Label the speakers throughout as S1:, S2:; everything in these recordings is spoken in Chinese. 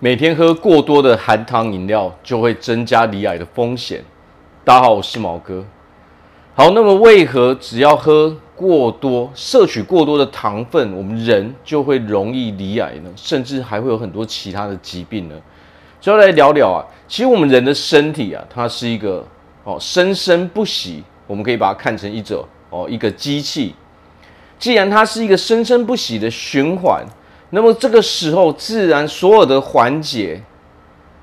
S1: 每天喝过多的含糖饮料就会增加罹癌的风险。大家好，我是毛哥。好，那么为何只要喝过多、摄取过多的糖分，我们人就会容易罹癌呢？甚至还会有很多其他的疾病呢？就要来聊聊啊。其实我们人的身体啊，它是一个哦生生不息，我们可以把它看成一种哦一个机器。既然它是一个生生不息的循环。那么这个时候，自然所有的环节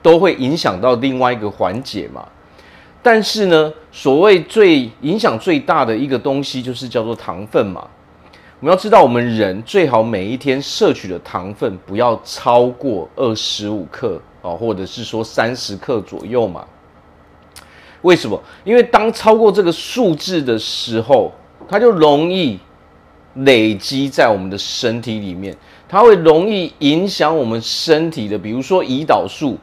S1: 都会影响到另外一个环节嘛。但是呢，所谓最影响最大的一个东西，就是叫做糖分嘛。我们要知道，我们人最好每一天摄取的糖分不要超过二十五克啊，或者是说三十克左右嘛。为什么？因为当超过这个数字的时候，它就容易累积在我们的身体里面。它会容易影响我们身体的，比如说胰岛素，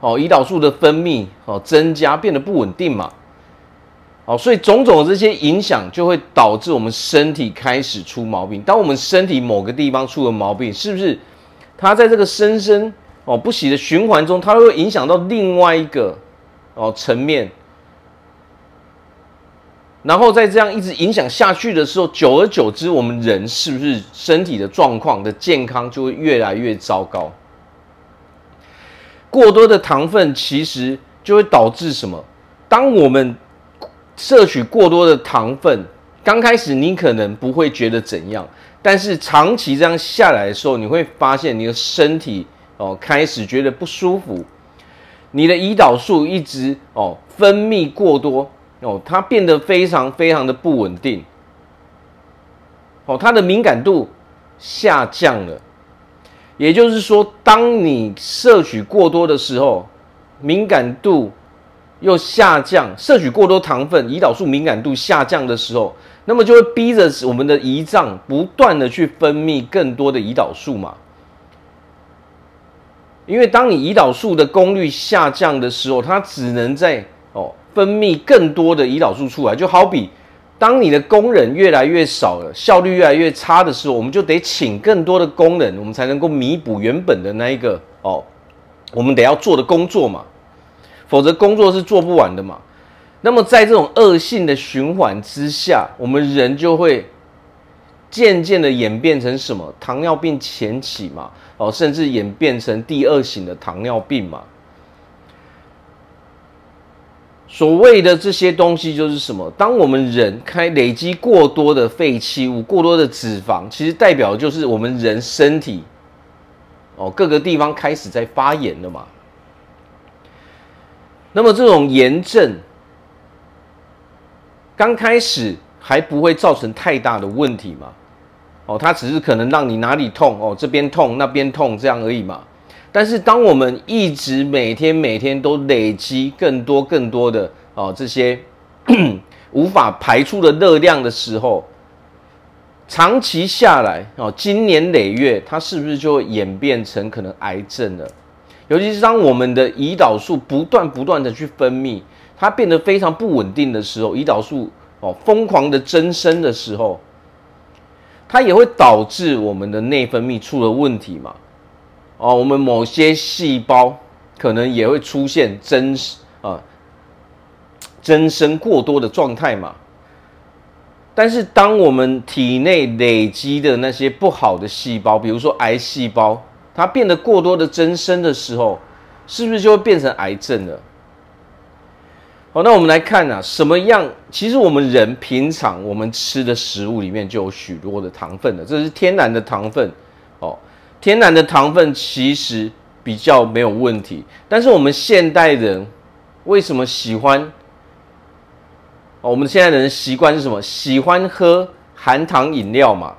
S1: 哦，胰岛素的分泌哦增加，变得不稳定嘛，哦，所以种种的这些影响就会导致我们身体开始出毛病。当我们身体某个地方出了毛病，是不是它在这个生生哦不息的循环中，它会影响到另外一个哦层面？然后再这样一直影响下去的时候，久而久之，我们人是不是身体的状况的健康就会越来越糟糕？过多的糖分其实就会导致什么？当我们摄取过多的糖分，刚开始你可能不会觉得怎样，但是长期这样下来的时候，你会发现你的身体哦开始觉得不舒服，你的胰岛素一直哦分泌过多。哦，它变得非常非常的不稳定。哦，它的敏感度下降了，也就是说，当你摄取过多的时候，敏感度又下降，摄取过多糖分，胰岛素敏感度下降的时候，那么就会逼着我们的胰脏不断的去分泌更多的胰岛素嘛。因为当你胰岛素的功率下降的时候，它只能在哦。分泌更多的胰岛素出来，就好比当你的工人越来越少了，效率越来越差的时候，我们就得请更多的工人，我们才能够弥补原本的那一个哦，我们得要做的工作嘛，否则工作是做不完的嘛。那么在这种恶性的循环之下，我们人就会渐渐的演变成什么？糖尿病前期嘛，哦，甚至演变成第二型的糖尿病嘛。所谓的这些东西就是什么？当我们人开累积过多的废弃物、过多的脂肪，其实代表就是我们人身体哦各个地方开始在发炎了嘛。那么这种炎症刚开始还不会造成太大的问题嘛？哦，它只是可能让你哪里痛哦，这边痛那边痛这样而已嘛。但是，当我们一直每天每天都累积更多更多的哦这些 无法排出的热量的时候，长期下来哦，经年累月，它是不是就会演变成可能癌症了？尤其是当我们的胰岛素不断不断的去分泌，它变得非常不稳定的时候，胰岛素哦疯狂的增生的时候，它也会导致我们的内分泌出了问题嘛？哦，我们某些细胞可能也会出现增啊增生过多的状态嘛。但是，当我们体内累积的那些不好的细胞，比如说癌细胞，它变得过多的增生的时候，是不是就会变成癌症了？好，那我们来看啊，什么样？其实我们人平常我们吃的食物里面就有许多的糖分的，这是天然的糖分。天然的糖分其实比较没有问题，但是我们现代人为什么喜欢？我们现在人习惯是什么？喜欢喝含糖饮料嘛？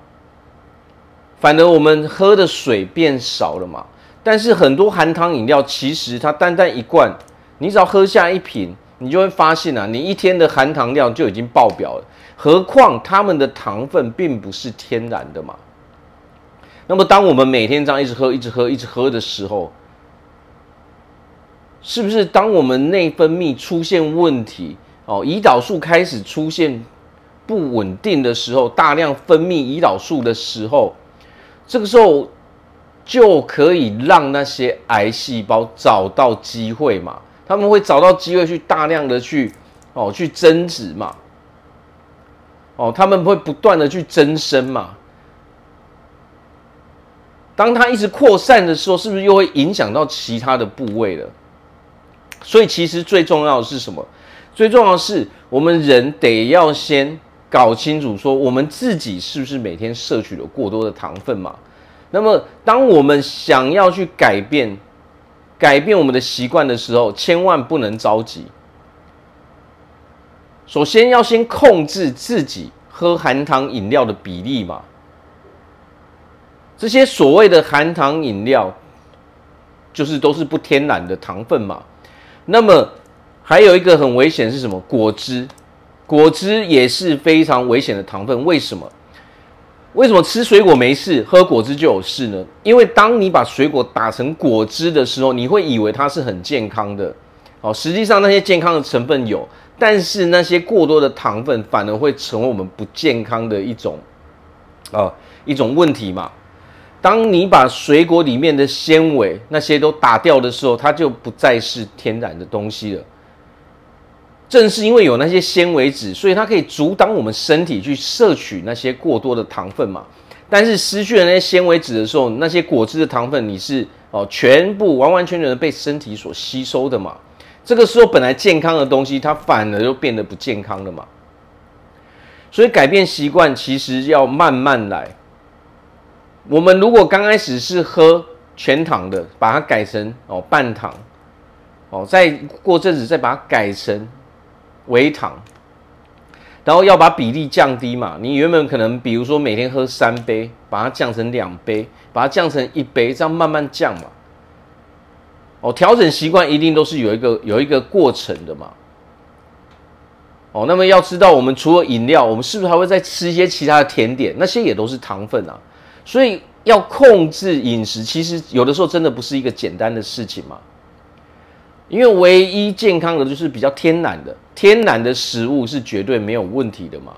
S1: 反而我们喝的水变少了嘛？但是很多含糖饮料其实它单单一罐，你只要喝下一瓶，你就会发现啊，你一天的含糖量就已经爆表了。何况它们的糖分并不是天然的嘛？那么，当我们每天这样一直喝、一直喝、一直喝的时候，是不是当我们内分泌出现问题哦，胰岛素开始出现不稳定的时候，大量分泌胰岛素的时候，这个时候就可以让那些癌细胞找到机会嘛，他们会找到机会去大量的去哦去增殖嘛，哦他们会不断的去增生嘛。当它一直扩散的时候，是不是又会影响到其他的部位了？所以其实最重要的是什么？最重要的是我们人得要先搞清楚，说我们自己是不是每天摄取了过多的糖分嘛？那么，当我们想要去改变、改变我们的习惯的时候，千万不能着急。首先要先控制自己喝含糖饮料的比例嘛。这些所谓的含糖饮料，就是都是不天然的糖分嘛。那么还有一个很危险是什么？果汁，果汁也是非常危险的糖分。为什么？为什么吃水果没事，喝果汁就有事呢？因为当你把水果打成果汁的时候，你会以为它是很健康的，哦，实际上那些健康的成分有，但是那些过多的糖分反而会成为我们不健康的一种，啊，一种问题嘛。当你把水果里面的纤维那些都打掉的时候，它就不再是天然的东西了。正是因为有那些纤维质，所以它可以阻挡我们身体去摄取那些过多的糖分嘛。但是失去了那些纤维质的时候，那些果汁的糖分你是哦全部完完全全的被身体所吸收的嘛。这个时候本来健康的东西，它反而又变得不健康了嘛。所以改变习惯其实要慢慢来。我们如果刚开始是喝全糖的，把它改成哦半糖，哦再过阵子再把它改成。微糖，然后要把比例降低嘛。你原本可能比如说每天喝三杯，把它降成两杯，把它降成一杯，这样慢慢降嘛。哦，调整习惯一定都是有一个有一个过程的嘛。哦，那么要知道，我们除了饮料，我们是不是还会再吃一些其他的甜点？那些也都是糖分啊。所以要控制饮食，其实有的时候真的不是一个简单的事情嘛。因为唯一健康的就是比较天然的。天然的食物是绝对没有问题的嘛，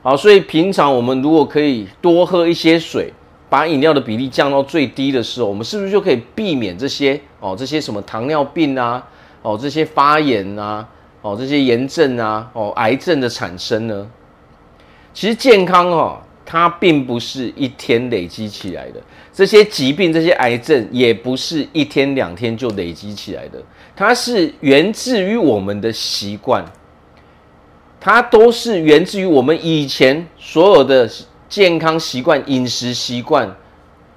S1: 好，所以平常我们如果可以多喝一些水，把饮料的比例降到最低的时候，我们是不是就可以避免这些哦，这些什么糖尿病啊，哦，这些发炎啊，哦，这些炎症啊，哦，癌症的产生呢？其实健康哦，它并不是一天累积起来的，这些疾病、这些癌症也不是一天两天就累积起来的，它是源自于我们的习惯。它都是源自于我们以前所有的健康习惯、饮食习惯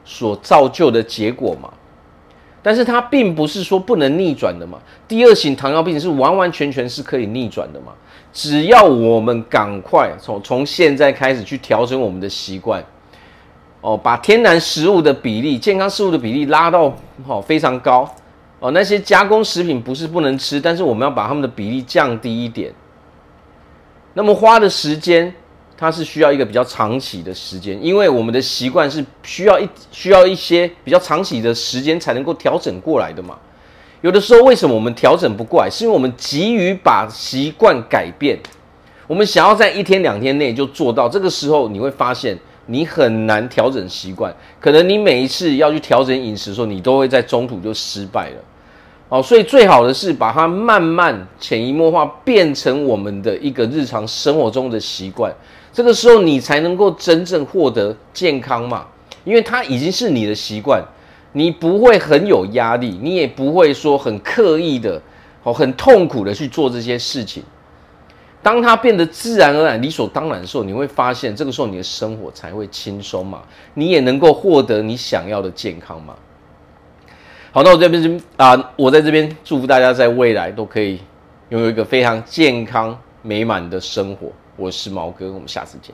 S1: 所造就的结果嘛。但是它并不是说不能逆转的嘛。第二型糖尿病是完完全全是可以逆转的嘛。只要我们赶快从从现在开始去调整我们的习惯，哦，把天然食物的比例、健康食物的比例拉到哦非常高哦。那些加工食品不是不能吃，但是我们要把它们的比例降低一点。那么花的时间，它是需要一个比较长期的时间，因为我们的习惯是需要一需要一些比较长期的时间才能够调整过来的嘛。有的时候为什么我们调整不过来，是因为我们急于把习惯改变，我们想要在一天两天内就做到，这个时候你会发现你很难调整习惯，可能你每一次要去调整饮食的时候，你都会在中途就失败了。哦，所以最好的是把它慢慢潜移默化变成我们的一个日常生活中的习惯，这个时候你才能够真正获得健康嘛，因为它已经是你的习惯，你不会很有压力，你也不会说很刻意的、哦很痛苦的去做这些事情。当它变得自然而然、理所当然的时候，你会发现这个时候你的生活才会轻松嘛，你也能够获得你想要的健康嘛。好，那我这边啊，我在这边祝福大家在未来都可以拥有一个非常健康美满的生活。我是毛哥，我们下次见。